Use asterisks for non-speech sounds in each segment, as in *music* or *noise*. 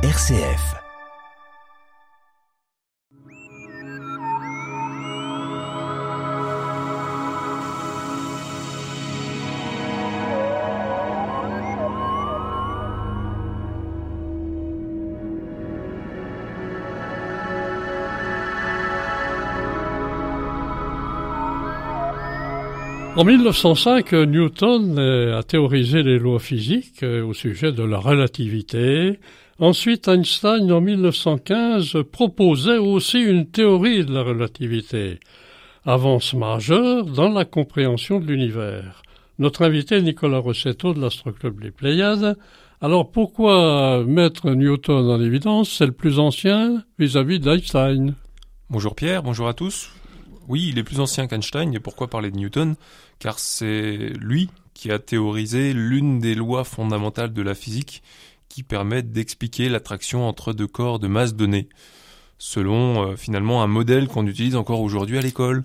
RCF. En 1905, Newton a théorisé les lois physiques euh, au sujet de la relativité. Ensuite, Einstein, en 1915, proposait aussi une théorie de la relativité. Avance majeure dans la compréhension de l'univers. Notre invité Nicolas Rossetto de l'Astroclub Les Pléiades. Alors pourquoi mettre Newton en évidence? C'est le plus ancien vis-à-vis d'Einstein. Bonjour Pierre, bonjour à tous. Oui, il est plus ancien qu'Einstein, et pourquoi parler de Newton? Car c'est lui qui a théorisé l'une des lois fondamentales de la physique qui permettent d'expliquer l'attraction entre deux corps de masse donnée, selon euh, finalement un modèle qu'on utilise encore aujourd'hui à l'école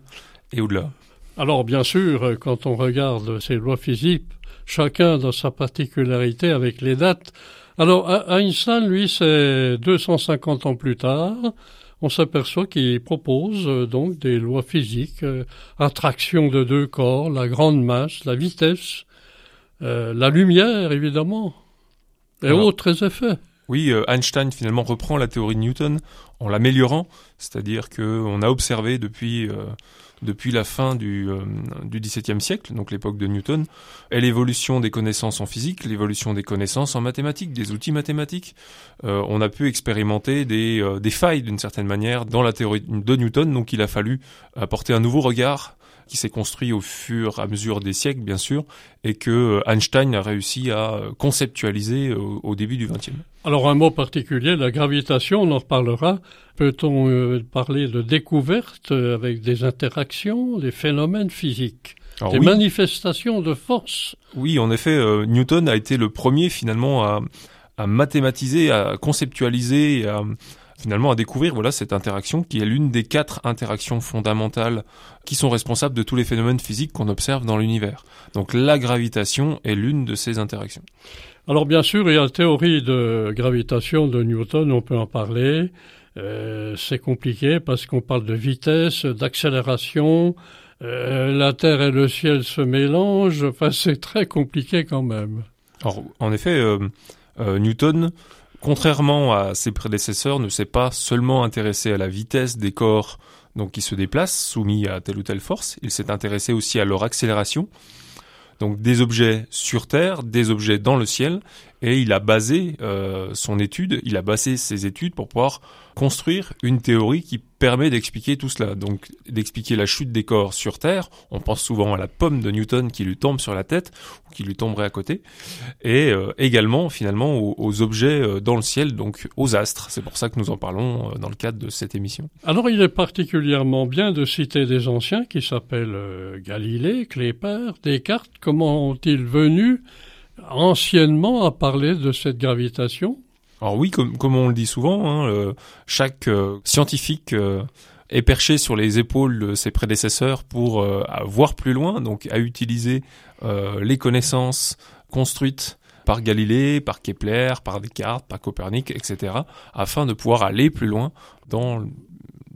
et au-delà. Alors bien sûr, quand on regarde ces lois physiques, chacun dans sa particularité avec les dates. Alors Einstein, lui, c'est 250 ans plus tard, on s'aperçoit qu'il propose euh, donc des lois physiques, euh, attraction de deux corps, la grande masse, la vitesse, euh, la lumière évidemment, et autres effets. Oui, Einstein finalement reprend la théorie de Newton en l'améliorant, c'est-à-dire qu'on a observé depuis depuis la fin du, euh, du XVIIe siècle, donc l'époque de Newton, l'évolution des connaissances en physique, l'évolution des connaissances en mathématiques, des outils mathématiques. Euh, on a pu expérimenter des, euh, des failles d'une certaine manière dans la théorie de Newton, donc il a fallu apporter un nouveau regard qui s'est construit au fur et à mesure des siècles, bien sûr, et que Einstein a réussi à conceptualiser au, début du XXe. Alors un mot particulier, la gravitation, on en reparlera. Peut-on euh, parler de découverte avec des interactions, des phénomènes physiques? Des manifestations de force? Oui, en effet, euh, Newton a été le premier finalement à, à mathématiser, à conceptualiser, et à, finalement à découvrir voilà cette interaction qui est l'une des quatre interactions fondamentales qui sont responsables de tous les phénomènes physiques qu'on observe dans l'univers. Donc la gravitation est l'une de ces interactions. Alors bien sûr, il y a la théorie de gravitation de Newton, on peut en parler. Euh, c'est compliqué parce qu'on parle de vitesse, d'accélération, euh, la Terre et le ciel se mélangent, enfin c'est très compliqué quand même. Alors en effet, euh, Newton contrairement à ses prédécesseurs, ne s'est pas seulement intéressé à la vitesse des corps donc qui se déplacent soumis à telle ou telle force, il s'est intéressé aussi à leur accélération. Donc des objets sur Terre, des objets dans le ciel, et il a basé euh, son étude, il a basé ses études pour pouvoir construire une théorie qui permet d'expliquer tout cela. Donc d'expliquer la chute des corps sur Terre. On pense souvent à la pomme de Newton qui lui tombe sur la tête ou qui lui tomberait à côté, et euh, également finalement aux, objets euh, dans le ciel, donc aux astres. C'est pour ça que nous en parlons dans le cadre de cette émission. Alors il est particulièrement bien de citer des anciens qui s'appellent Galilée, Kléper, Descartes. Comment ont-ils venus anciennement à parler de cette gravitation Alors oui, comme, comme on le dit souvent, hein, chaque euh, scientifique euh, est perché sur les épaules de ses prédécesseurs pour euh, voir plus loin, donc à utiliser les connaissances construites par Galilée, par Kepler, par Descartes, par Copernic, etc., afin de pouvoir aller plus loin dans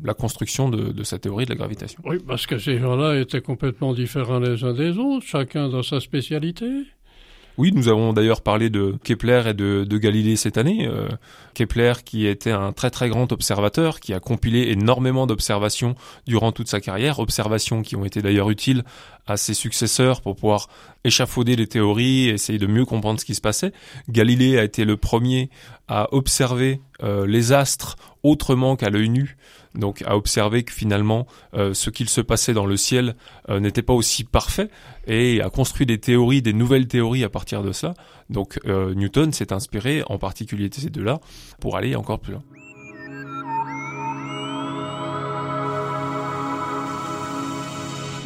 la construction de, de, sa théorie de la gravitation. Oui, parce que ces gens-là étaient complètement différents les uns des autres, chacun dans sa spécialité. Oui, nous avons d'ailleurs parlé de Kepler et de, Galilée cette année. Euh, Kepler qui était un très très grand observateur, qui a compilé énormément d'observations durant toute sa carrière, observations qui ont été d'ailleurs utiles à ses successeurs pour pouvoir échafauder les théories, essayer de mieux comprendre ce qui se passait. Galilée a été le premier à observer euh, les astres autrement qu'à l'œil nu donc à observer que finalement euh, ce qu'il se passait dans le ciel euh, n'était pas aussi parfait et a construit des théories, des nouvelles théories à partir de ça. Donc euh, Newton s'est inspiré en particulier de ces deux-là pour aller encore plus loin.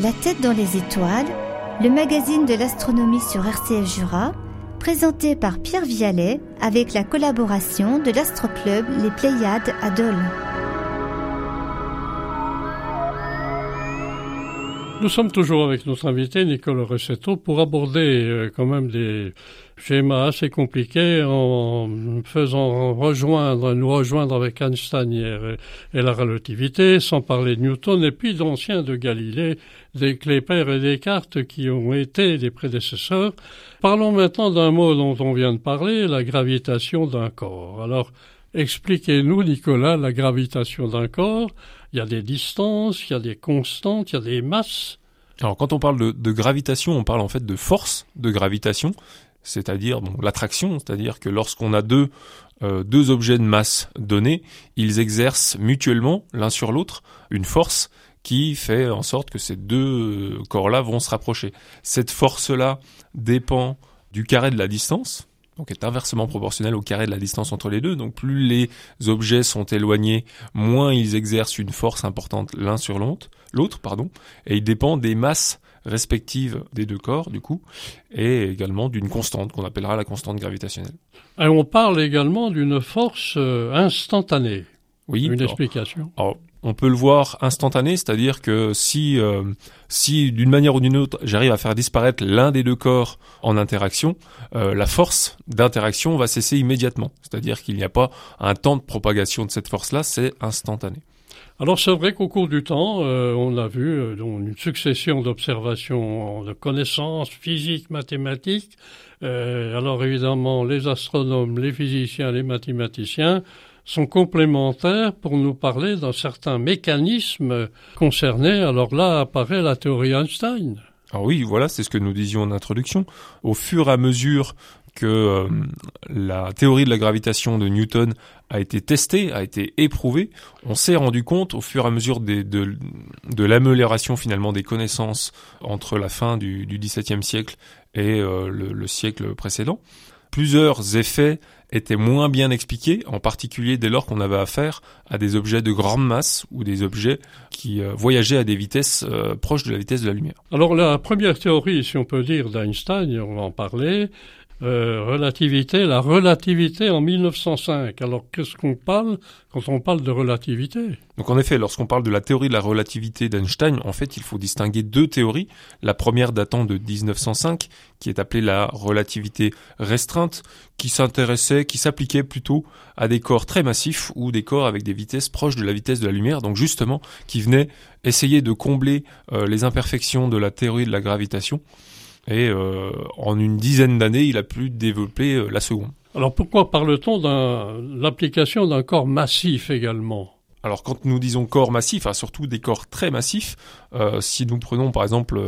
La tête dans les étoiles, le magazine de l'astronomie sur RCF Jura, présenté par Pierre Vialet avec la collaboration de l'Astroclub Les Pléiades à Dole. Nous sommes toujours avec notre invité Nicolas Rossetto pour aborder euh, quand même des schémas assez compliqués en faisant rejoindre, nous rejoindre avec Einstein et, la relativité, sans parler de Newton et puis d'anciens de Galilée, des Klepper et Descartes qui ont été des prédécesseurs. Parlons maintenant d'un mot dont on vient de parler, la gravitation d'un corps. Alors, expliquez-nous, Nicolas, la gravitation d'un corps il y a des distances, il y a des constantes, il y a des masses. Alors quand on parle de, gravitation, on parle en fait de force de gravitation, c'est-à-dire l'attraction, c'est-à-dire que lorsqu'on a deux euh, deux objets de masse donnés, ils exercent mutuellement l'un sur l'autre une force qui fait en sorte que ces deux corps-là vont se rapprocher. Cette force-là dépend du carré de la distance, donc est inversement proportionnel au carré de la distance entre les deux. Donc plus les objets sont éloignés, moins ils exercent une force importante l'un sur l'autre, l'autre, pardon, et il dépend des masses respectives des deux corps, du coup, et également d'une constante qu'on appellera la constante gravitationnelle. Et on parle également d'une force euh, instantanée. Oui. Une explication on peut le voir instantané, c'est-à-dire que si, euh, si d'une manière ou d'une autre, j'arrive à faire disparaître l'un des deux corps en interaction, euh, la force d'interaction va cesser immédiatement. C'est-à-dire qu'il n'y a pas un temps de propagation de cette force-là, c'est instantané. Alors c'est vrai qu'au cours du temps, euh, on a vu une succession d'observations, de connaissances physiques, mathématiques. alors évidemment, les astronomes, les physiciens, les mathématiciens sont complémentaires pour nous parler d'un certain mécanisme concerné. Alors là apparaît la théorie Einstein. Ah oui, voilà, c'est ce que nous disions en introduction. Au fur et à mesure que euh, la théorie de la gravitation de Newton a été testée, a été éprouvée, on s'est rendu compte au fur et à mesure de, l'amélioration finalement des connaissances entre la fin du, XVIIe siècle et euh, le siècle précédent, plusieurs effets étaient moins bien expliqués, en particulier dès lors qu'on avait affaire à des objets de grande masse ou des objets qui euh, voyageaient à des vitesses euh, proches de la vitesse de la lumière. Alors la première théorie, si on peut dire, d'Einstein, on va en parler, euh, relativité, la relativité en 1905. Alors qu'est-ce qu'on parle quand on parle de relativité? Donc en effet, lorsqu'on parle de la théorie de la relativité d'Einstein, en fait, il faut distinguer deux théories. La première datant de 1905, qui est appelée la relativité restreinte, qui s'intéressait, qui s'appliquait plutôt à des corps très massifs ou des corps avec des vitesses proches de la vitesse de la lumière, donc justement qui venait essayer de combler euh, les imperfections de la théorie de la gravitation et euh, en une dizaine d'années, il a pu développer euh, la seconde. Alors pourquoi parle-t-on de l'application d'un corps massif également? Alors quand nous disons corps massif, hein, surtout des corps très massifs, euh, si nous prenons par exemple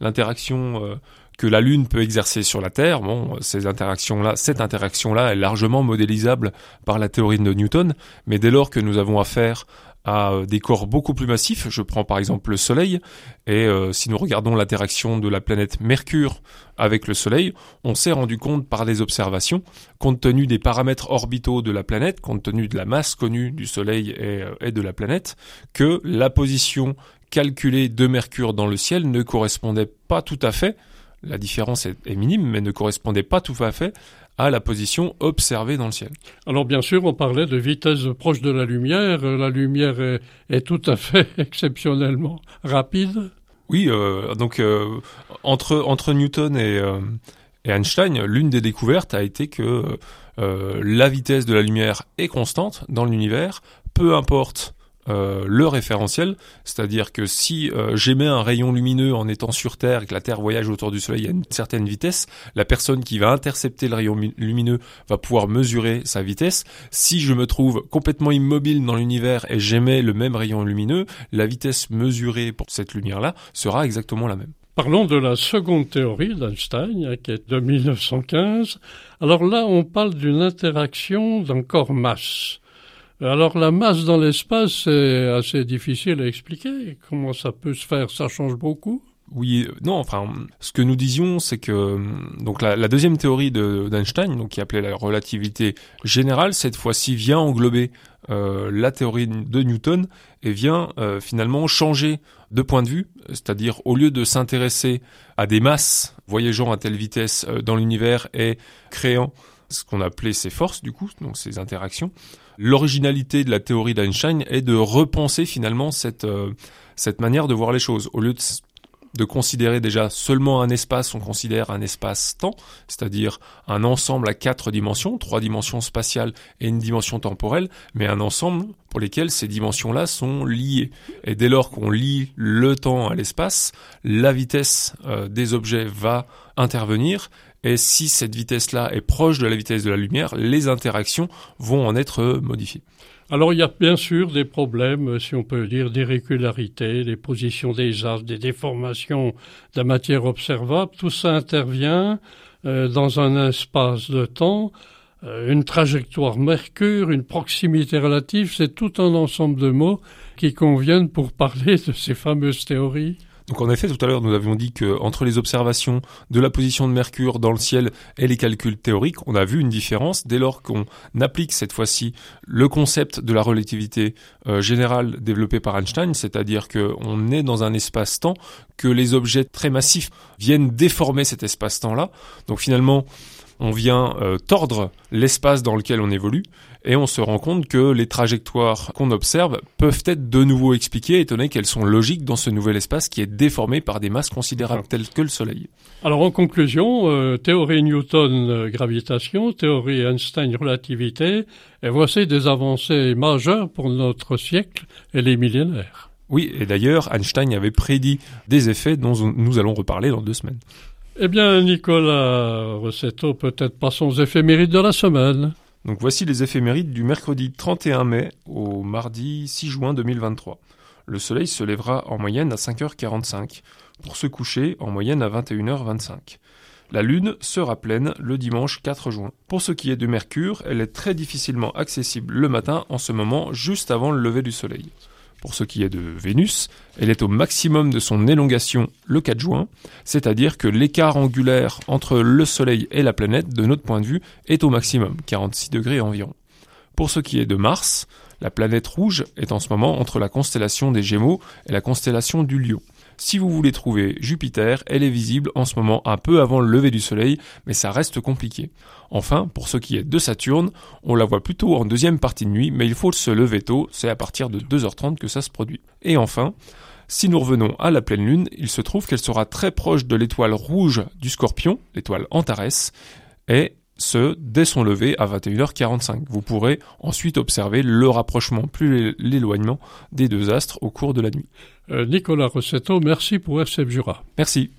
l'interaction que la Lune peut exercer sur la Terre, bon, ces interactions-là, cette interaction-là est largement modélisable par la théorie de Newton, mais dès lors que nous avons affaire à euh, des corps beaucoup plus massifs. Je prends par exemple le Soleil, et euh, si nous regardons l'interaction de la planète Mercure avec le Soleil, on s'est rendu compte par des observations, compte tenu des paramètres orbitaux de la planète, compte tenu de la masse connue du Soleil et, euh, et de la planète, que la position calculée de Mercure dans le ciel ne correspondait pas tout à fait la différence est, minime, mais ne correspondait pas tout à fait à la position observée dans le ciel. Alors bien sûr, on parlait de vitesse proche de la lumière. La lumière est, tout à fait *laughs* exceptionnellement rapide. Oui, euh, donc euh, entre entre Newton et, euh, et Einstein, l'une des découvertes a été que la vitesse de la lumière est constante dans l'univers, peu importe euh, le référentiel, c'est-à-dire que si euh, j'émets un rayon lumineux en étant sur Terre et que la Terre voyage autour du Soleil à une certaine vitesse, la personne qui va intercepter le rayon lumineux va pouvoir mesurer sa vitesse. Si je me trouve complètement immobile dans l'univers et j'émets le même rayon lumineux, la vitesse mesurée pour cette lumière-là sera exactement la même. Parlons de la seconde théorie d'Einstein, hein, qui est de 1915. Alors là, on parle d'une interaction d'un corps-masse. Alors la masse dans l'espace, c'est assez difficile à expliquer. Comment ça peut se faire? Ça change beaucoup? Oui, euh, non, enfin, ce que nous disions, c'est que euh, donc la, deuxième théorie d'Einstein, donc qui appelait la relativité générale, cette fois-ci vient englober euh, la théorie de Newton et vient finalement changer de point de vue, c'est-à-dire au lieu de s'intéresser à des masses voyageant à telle vitesse dans l'univers et créant ce qu'on appelait ces forces du coup, donc ces interactions, l'originalité de la théorie d'Einstein est de repenser finalement cette, euh, cette manière de voir les choses. Au lieu de de considérer déjà seulement un espace, on considère un espace-temps, c'est-à-dire un ensemble à quatre dimensions, trois dimensions spatiales et une dimension temporelle, mais un ensemble pour lesquels ces dimensions-là sont liées. Et dès lors qu'on lie le temps à l'espace, la vitesse euh, des objets va intervenir et si cette vitesse-là est proche de la vitesse de la lumière, les interactions vont en être modifiées. Alors il y a bien sûr des problèmes, si on peut dire, d'irrégularité, des positions des astres, des déformations de la matière observable. Tout ça intervient euh, dans un espace de temps, euh, une trajectoire Mercure, une proximité relative, c'est tout un ensemble de mots qui conviennent pour parler de ces fameuses théories. Donc en effet, tout à l'heure, nous avions dit que entre les observations de la position de Mercure dans le ciel et les calculs théoriques, on a vu une différence dès lors qu'on applique cette fois-ci le concept de la relativité euh, générale développé par Einstein, c'est-à-dire qu'on est dans un espace-temps, que les objets très massifs viennent déformer cet espace-temps-là. Donc finalement, on vient euh, tordre l'espace dans lequel on évolue et on se rend compte que les trajectoires qu'on observe peuvent être de nouveau expliquées étant donné qu'elles sont logiques dans ce nouvel espace qui est déformé par des masses considérables telles que le Soleil. Alors en conclusion, euh, théorie Newton euh, gravitation, théorie Einstein relativité, et voici des avancées majeures pour notre siècle et les millénaires. Oui, et d'ailleurs, Einstein avait prédit des effets dont nous allons reparler dans deux semaines. Eh bien, Nicolas Rossetto, peut-être passons aux éphémérides de la semaine. Donc voici les éphémérides du mercredi 31 mai au mardi 6 juin 2023. Le soleil se lèvera en moyenne à 5h45 pour se coucher en moyenne à 21h25. La Lune sera pleine le dimanche 4 juin. Pour ce qui est de Mercure, elle est très difficilement accessible le matin en ce moment juste avant le lever du Soleil. Pour ce qui est de Vénus, elle est au maximum de son élongation le 4 juin, c'est-à-dire que l'écart angulaire entre le Soleil et la planète, de notre point de vue, est au maximum, 46 degrés environ. Pour ce qui est de Mars, la planète rouge est en ce moment entre la constellation des Gémeaux et la constellation du Lion. Si vous voulez trouver Jupiter, elle est visible en ce moment un peu avant le lever du Soleil, mais ça reste compliqué. Enfin, pour ce qui est de Saturne, on la voit plutôt en deuxième partie de nuit, mais il faut se lever tôt, c'est à partir de 2h30 que ça se produit. Et enfin, si nous revenons à la pleine lune, il se trouve qu'elle sera très proche de l'étoile rouge du Scorpion, l'étoile Antares, et ce, dès son lever à 21h45. Vous pourrez ensuite observer le rapprochement plus l'éloignement des deux astres au cours de la nuit. Euh, Nicolas Rossetto, merci pour RCF Jura. Merci.